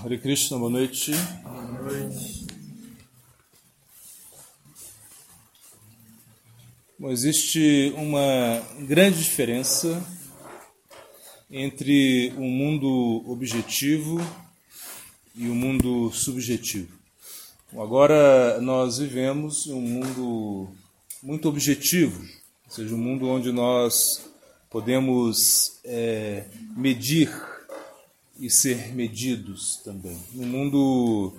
Hare Krishna, boa noite. Boa noite. Bom, existe uma grande diferença entre o mundo objetivo e o mundo subjetivo. Agora nós vivemos um mundo muito objetivo, ou seja, um mundo onde nós podemos é, medir e ser medidos também. Um mundo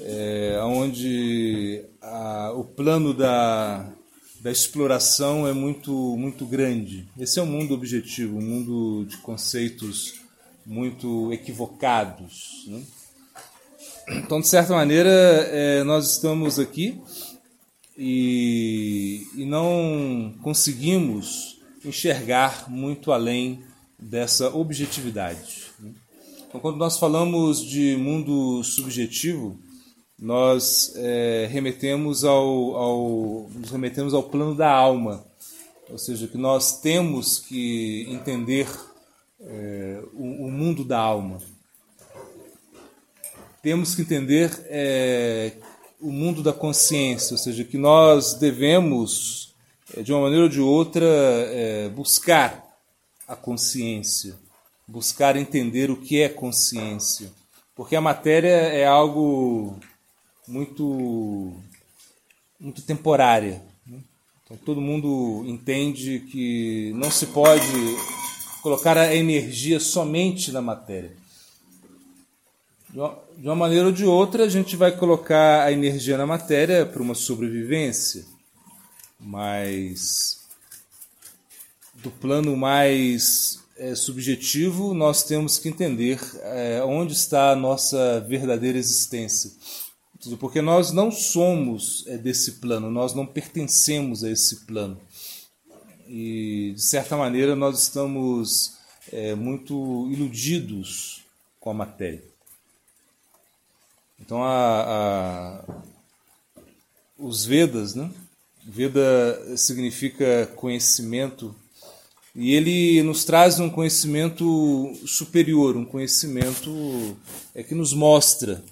é, onde a, o plano da, da exploração é muito, muito grande. Esse é um mundo objetivo, um mundo de conceitos muito equivocados. Né? Então, de certa maneira, é, nós estamos aqui e, e não conseguimos enxergar muito além dessa objetividade. Então, quando nós falamos de mundo subjetivo, nós é, remetemos ao, ao, nos remetemos ao plano da alma, ou seja, que nós temos que entender é, o, o, mundo da alma. Temos que entender é, o mundo da consciência, ou seja, que nós devemos, é, de uma maneira ou de outra, é, buscar a consciência buscar entender o que é consciência. Porque a matéria é algo muito, muito temporária. Né? Então, todo mundo entende que não se pode colocar a energia somente na matéria. De uma, maneira ou de outra, a gente vai colocar a energia na matéria para uma sobrevivência, mas do plano mais é, subjetivo, nós temos que entender é, onde está a nossa verdadeira existência. Porque nós não somos é, desse plano, nós não pertencemos a esse plano. E, de certa maneira, nós estamos é, muito iludidos com a matéria. Então, a, a, os Vedas, né? Veda significa conhecimento e ele nos traz um conhecimento superior, um conhecimento é, que nos mostra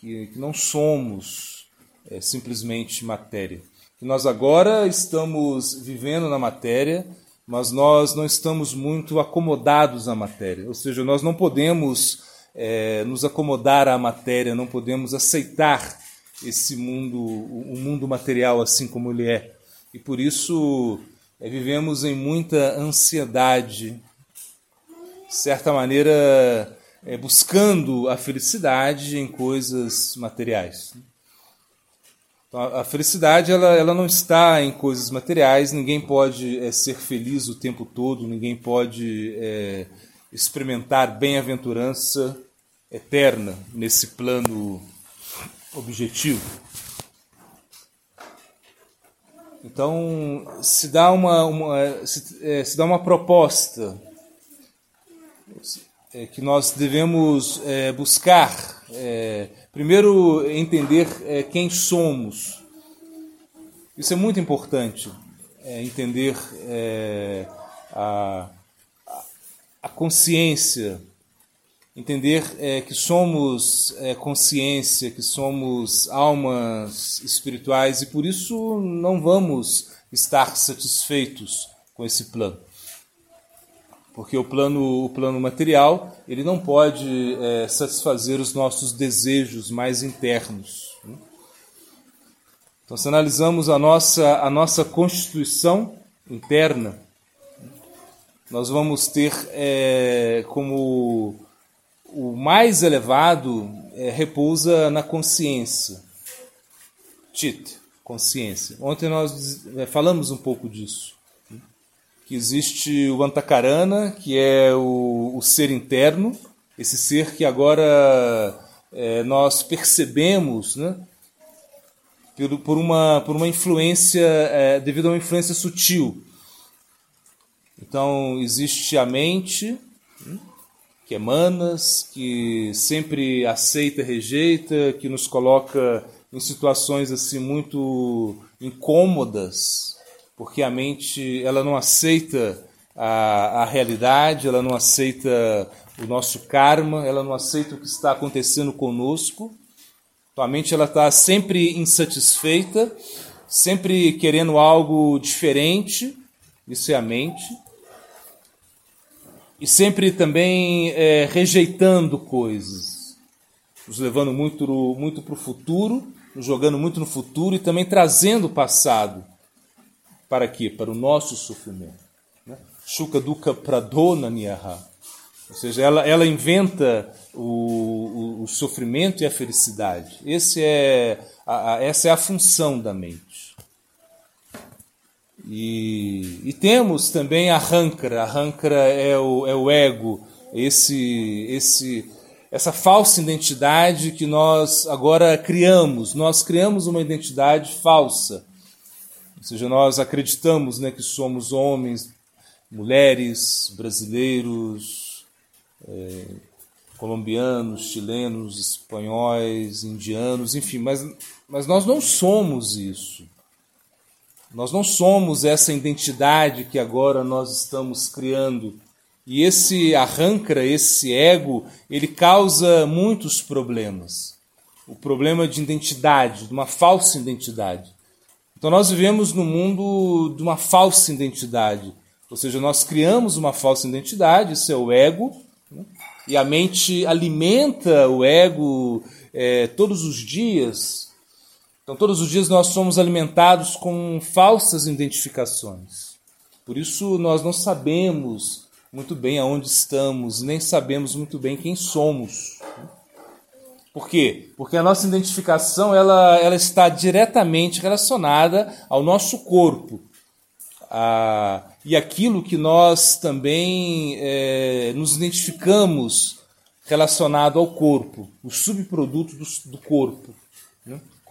que, que não somos é, simplesmente matéria. Que nós agora estamos vivendo na matéria, mas nós não estamos muito acomodados à matéria. Ou seja, nós não podemos é, nos acomodar à matéria, não podemos aceitar esse mundo, o mundo material assim como ele é. E por isso é, vivemos em muita ansiedade, de certa maneira, é, buscando a felicidade em coisas materiais. Então, a felicidade ela, ela não está em coisas materiais, ninguém pode é, ser feliz o tempo todo, ninguém pode é, experimentar bem-aventurança eterna nesse plano objetivo. Então, se dá uma, uma se, é, se, dá uma proposta é, que nós devemos é, buscar, é, primeiro entender é, quem somos. Isso é muito importante, é, entender a, a consciência entender é, que somos é, consciência, que somos almas espirituais e por isso não vamos estar satisfeitos com esse plano. Porque o plano, o plano material ele não pode é, satisfazer os nossos desejos mais internos. Né? Então, se analisamos a nossa, a nossa constituição interna, nós vamos ter é, como o mais elevado é, repousa na consciência. Chit, consciência. Ontem nós é, falamos um pouco disso. Que existe o Antakarana, que é o, o ser interno, esse ser que agora é, nós percebemos né, por, uma, por uma influência, é, devido a uma influência sutil. Então, existe a mente, que emanas, que sempre aceita, rejeita, que nos coloca em situações assim muito incômodas, porque a mente ela não aceita a, a realidade, ela não aceita o nosso karma, ela não aceita o que está acontecendo conosco. Tua mente ela está sempre insatisfeita, sempre querendo algo diferente. Isso é a mente. E sempre também é, rejeitando coisas, nos levando muito, muito para o futuro, nos jogando muito no futuro e também trazendo o passado. Para quê? Para o nosso sofrimento. Né? Shuka Dukkha Pradona Niyaha. Ou seja, ela, ela inventa o, o, o sofrimento e a felicidade. Esse é a, a, essa é a função da mente. E, e temos também a rancra. A rancra é o, é o ego, esse, esse, essa falsa identidade que nós agora criamos. Nós criamos uma identidade falsa. Ou seja, nós acreditamos né, que somos homens, mulheres, brasileiros, é, colombianos, chilenos, espanhóis, indianos, enfim, mas, mas nós não somos isso. Nós não somos essa identidade que agora nós estamos criando. E esse arranca, esse ego, ele causa muitos problemas. O problema de identidade, de uma falsa identidade. Então nós vivemos no mundo de uma falsa identidade. Ou seja, nós criamos uma falsa identidade, isso é o ego, e a mente alimenta o ego é, todos os dias. Então, todos os dias nós somos alimentados com falsas identificações. Por isso, nós não sabemos muito bem aonde estamos, nem sabemos muito bem quem somos. Por quê? Porque a nossa identificação ela, ela está diretamente relacionada ao nosso corpo. A, e aquilo que nós também é, nos identificamos relacionado ao corpo, o subproduto do, do corpo?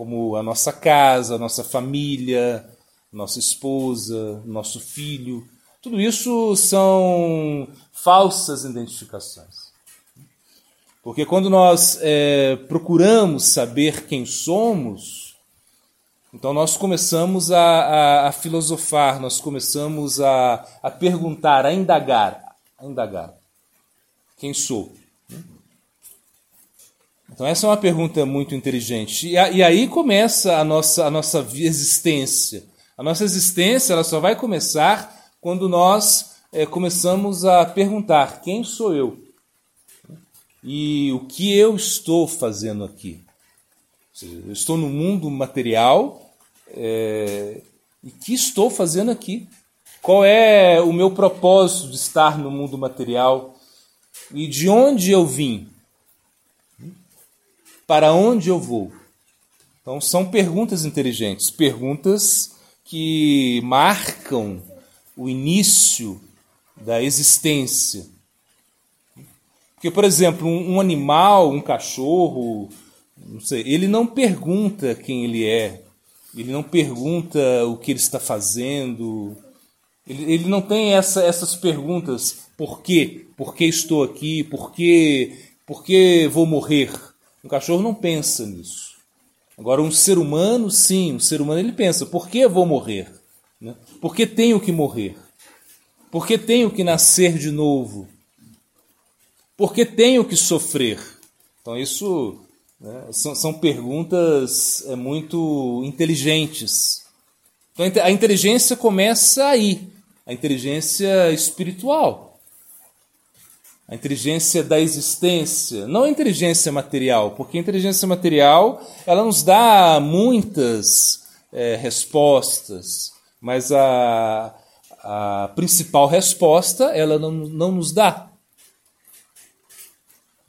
Como a nossa casa, a nossa família, nossa esposa, nosso filho. Tudo isso são falsas identificações. Porque quando nós é, procuramos saber quem somos, então nós começamos a, a, a filosofar, nós começamos a, a, perguntar, a indagar, a indagar. Quem sou? Então essa é uma pergunta muito inteligente. E, e aí começa a nossa, a nossa existência. A nossa existência ela só vai começar quando nós é, começamos a perguntar: quem sou eu? E o que eu estou fazendo aqui? eu estou no mundo material é, e que estou fazendo aqui? Qual é o meu propósito de estar no mundo material? E de onde eu vim? Para onde eu vou? Então são perguntas inteligentes, perguntas que marcam o início da existência. Porque, por exemplo, um, animal, um cachorro, não sei, ele não pergunta quem ele é, ele não pergunta o que ele está fazendo, ele, ele não tem essa, essas perguntas: por quê? Por que estou aqui? Por que, por que vou morrer? Um cachorro não pensa nisso. Agora, um ser humano, sim, um ser humano ele pensa: por que vou morrer? Né? Por que tenho que morrer? Por que tenho que nascer de novo? Por que tenho que sofrer? Então, isso né? São, são perguntas é, muito inteligentes. Então, a inteligência começa aí, a inteligência espiritual, a inteligência da existência, não a inteligência material, porque a inteligência material ela nos dá muitas é, respostas, mas a, a principal resposta ela não, não nos dá.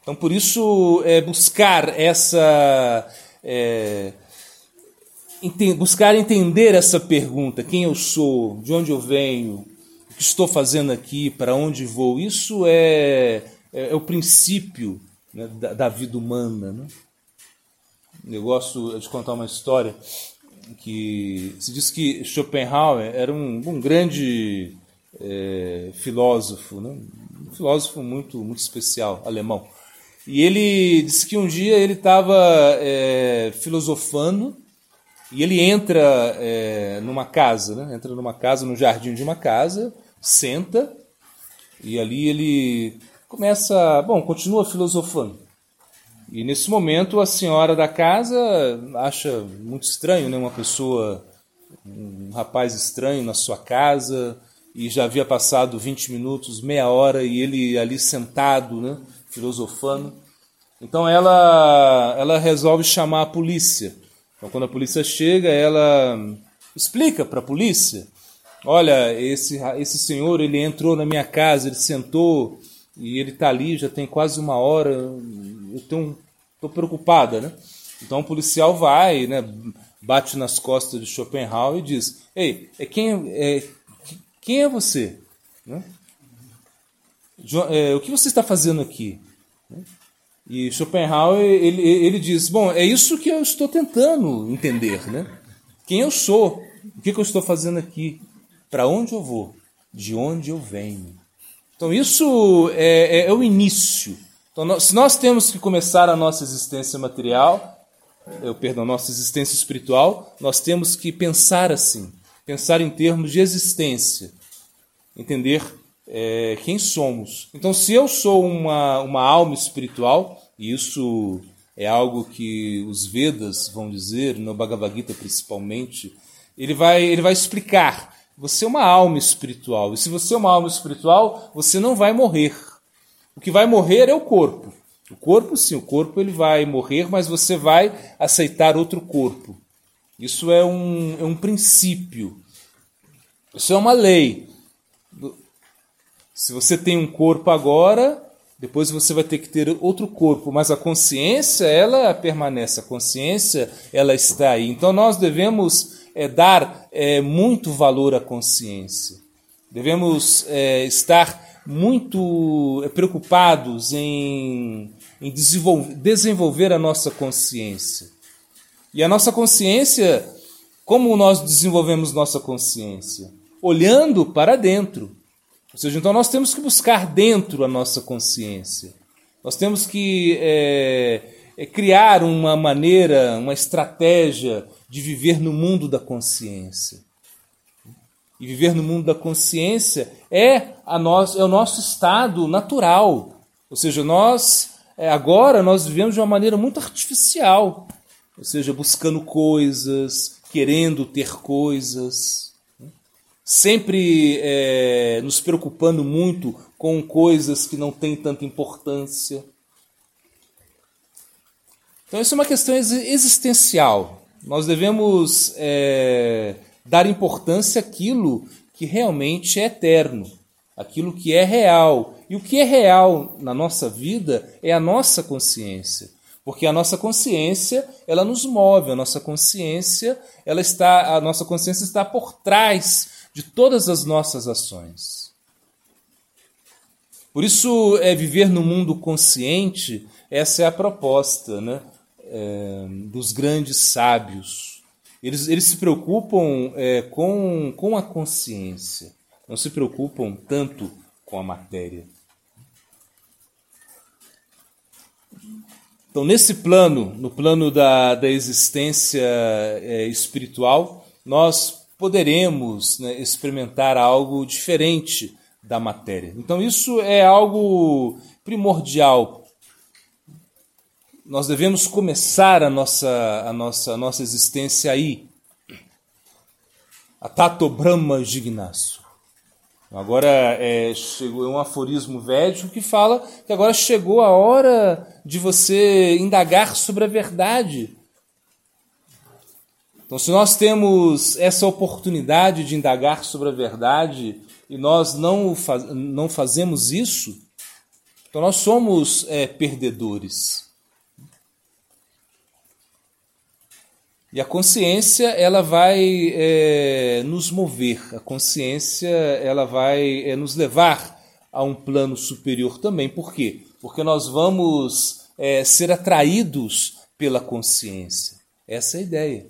Então, por isso, é, buscar essa. É, ente buscar entender essa pergunta: quem eu sou, de onde eu venho, estou fazendo aqui, para onde vou, isso é, é, é o princípio né, da, da, vida humana. Né? Eu gosto de contar uma história que se diz que Schopenhauer era um, um grande é, filósofo, né? um filósofo muito, muito especial, alemão. E ele disse que um dia ele estava é, filosofando e ele entra é, numa casa, né? entra numa casa, no jardim de uma casa, senta E ali ele começa, bom, continua filosofando. E nesse momento a senhora da casa acha muito estranho, né, uma pessoa, um rapaz estranho na sua casa, e já havia passado 20 minutos, meia hora, e ele ali sentado, né, filosofando. Então ela, ela resolve chamar a polícia. Então quando a polícia chega, ela explica para a polícia: olha, esse, esse senhor ele entrou na minha casa, ele sentou e ele está ali já tem quase uma hora. Eu estou preocupada, né? Então o policial vai, né, bate nas costas de Schopenhauer e diz: Ei, é quem é, quem é você? Né? É, o que você está fazendo aqui? E Schopenhauer ele, ele diz: Bom, é isso que eu estou tentando entender. Né? Quem eu sou? O que, que eu estou fazendo aqui? Para onde eu vou? De onde eu venho? Então, isso é, é, é o início. Então, nós, se nós temos que começar a nossa existência material, eu, perdão, nossa existência espiritual, nós temos que pensar assim pensar em termos de existência, entender é, quem somos. Então, se eu sou uma, uma alma espiritual, e isso é algo que os Vedas vão dizer, no Bhagavad Gita principalmente, ele vai, ele vai explicar. Você é uma alma espiritual, e se você é uma alma espiritual, você não vai morrer. O que vai morrer é o corpo. O corpo, sim, o corpo ele vai morrer, mas você vai aceitar outro corpo. Isso é um, é um princípio. Isso é uma lei. Se você tem um corpo agora, depois você vai ter que ter outro corpo, mas a consciência, ela permanece, a consciência, ela está aí. Então nós devemos é, dar é, muito valor à consciência. Devemos é, estar muito preocupados em, em desenvolver, desenvolver a nossa consciência. E a nossa consciência, como nós desenvolvemos nossa consciência? Olhando para dentro. Ou seja, então nós temos que buscar dentro a nossa consciência. Nós temos que é, é criar uma maneira, uma estratégia de viver no mundo da consciência. E viver no mundo da consciência é, a nós, é o nosso estado natural. Ou seja, nós é, agora nós vivemos de uma maneira muito artificial ou seja, buscando coisas, querendo ter coisas, sempre é, nos preocupando muito com coisas que não têm tanta importância. Então, isso é uma questão existencial. Nós devemos é, dar importância àquilo que realmente é eterno, aquilo que é real. E o que é real na nossa vida é a nossa consciência. Porque a nossa consciência, ela nos move, a nossa consciência, ela está, a nossa consciência está por trás de todas as nossas ações. Por isso, é viver no mundo consciente, essa é a proposta né, é, dos grandes sábios. Eles, eles se preocupam é, com, com a consciência, não se preocupam tanto com a matéria. Então, nesse plano, no plano da, da existência é, espiritual, nós poderemos né, experimentar algo diferente da matéria. Então, isso é algo primordial. Nós devemos começar a nossa, a nossa, a nossa existência aí. A Tato Brahma Jignasu. Agora é, chegou é um aforismo védico que fala que agora chegou a hora de você indagar sobre a verdade. Então, se nós temos essa oportunidade de indagar sobre a verdade e nós não, faz, não fazemos isso, então nós somos é, perdedores. E a consciência ela vai é, nos mover, a consciência ela vai é, nos levar a um plano superior também. Por quê? Porque nós vamos é, ser atraídos pela consciência. Essa é a ideia.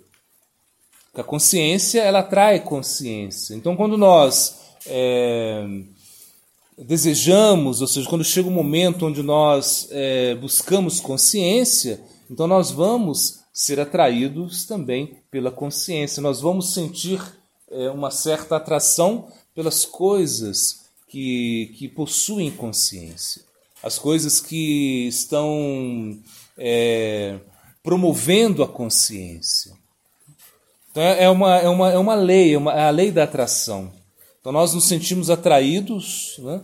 a consciência ela atrai consciência. Então, quando nós é, desejamos, ou seja, quando chega o um momento onde nós é, buscamos consciência, então nós vamos ser atraídos também pela consciência. Nós vamos sentir é, uma certa atração pelas coisas que, que possuem consciência, as coisas que estão é, promovendo a consciência. Então é uma, é uma, é uma lei, é, uma, é a lei da atração. Então nós nos sentimos atraídos né,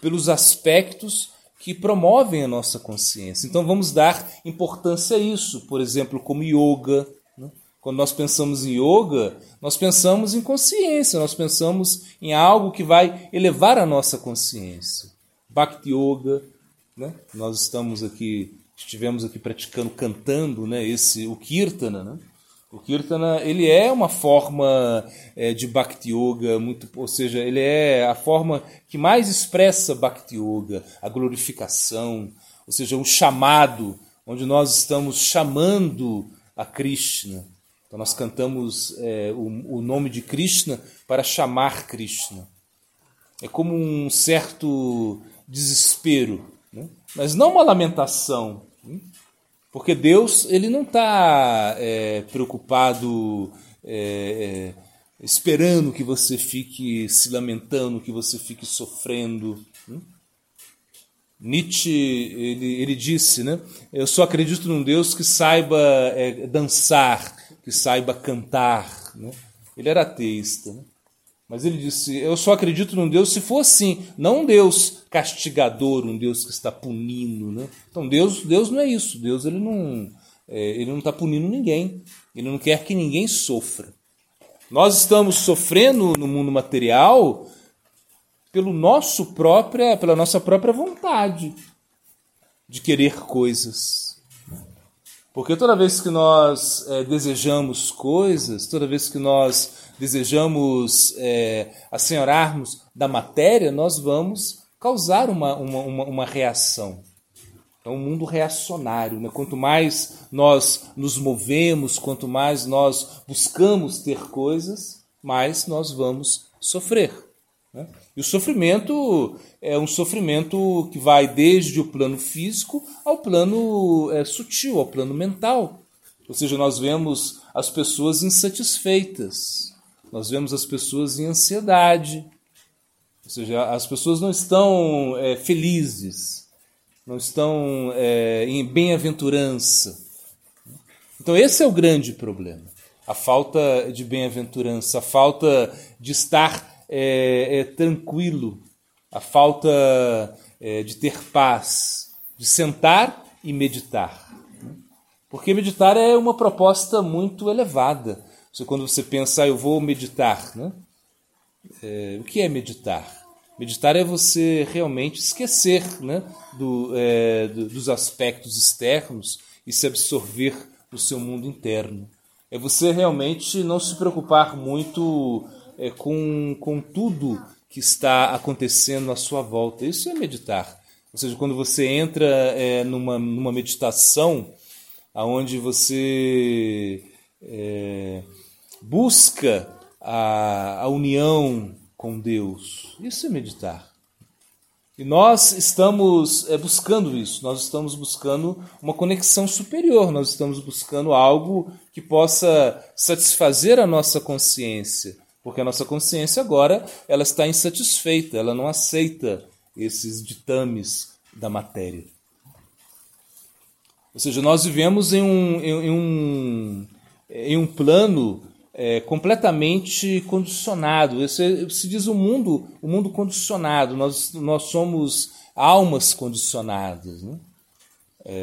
pelos aspectos que promovem a nossa consciência. Então vamos dar importância a isso, por exemplo, como yoga. Né? Quando nós pensamos em yoga, nós pensamos em consciência, nós pensamos em algo que vai elevar a nossa consciência. Bhakti Yoga, né? nós estamos aqui, estivemos aqui praticando, cantando né? esse, o Kirtana, né? O Kirtana ele é uma forma é, de Bhakti Yoga, muito, ou seja, ele é a forma que mais expressa Bhakti Yoga, a glorificação, ou seja, um chamado, onde nós estamos chamando a Krishna. Então nós cantamos é, o, o nome de Krishna para chamar Krishna. É como um certo desespero, né? mas não uma lamentação. Né? Porque Deus ele não está é, preocupado é, é, esperando que você fique se lamentando, que você fique sofrendo. Hum? Nietzsche ele, ele disse, né? Eu só acredito num Deus que saiba é, dançar, que saiba cantar. Né? Ele era ateísta. Né? Mas ele disse: Eu só acredito num Deus se for assim, não um Deus castigador, um Deus que está punindo. Né? Então Deus, Deus não é isso. Deus ele não é, ele não está punindo ninguém. Ele não quer que ninguém sofra. Nós estamos sofrendo no mundo material pelo nosso própria, pela nossa própria vontade de querer coisas. Porque toda vez que nós é, desejamos coisas, toda vez que nós desejamos é, assenhorarmos da matéria, nós vamos causar uma, uma, uma, uma reação. É um mundo reacionário. Né? Quanto mais nós nos movemos, quanto mais nós buscamos ter coisas, mais nós vamos sofrer. Né? E o sofrimento é um sofrimento que vai desde o plano físico ao plano é, sutil, ao plano mental. Ou seja, nós vemos as pessoas insatisfeitas, nós vemos as pessoas em ansiedade, ou seja, as pessoas não estão é, felizes, não estão é, em bem-aventurança. Então, esse é o grande problema. A falta de bem-aventurança, a falta de estar é, é tranquilo, a falta é, de ter paz, de sentar e meditar. Porque meditar é uma proposta muito elevada. Você, quando você pensa, ah, eu vou meditar, né? É, o que é meditar? Meditar é você realmente esquecer né, do, é, do, dos aspectos externos e se absorver no seu mundo interno. É você realmente não se preocupar muito é, com, com tudo que está acontecendo à sua volta. Isso é meditar. Ou seja, quando você entra é, numa, numa meditação onde você é, busca a, a união com Deus. Isso é meditar. E nós estamos é, buscando isso, nós estamos buscando uma conexão superior, nós estamos buscando algo que possa satisfazer a nossa consciência, porque a nossa consciência agora ela está insatisfeita, ela não aceita esses ditames da matéria. Ou seja, nós vivemos em um, em, um, em um plano é, completamente condicionado. Esse, se diz o mundo, o mundo condicionado. Nós, nós somos almas condicionadas. Né?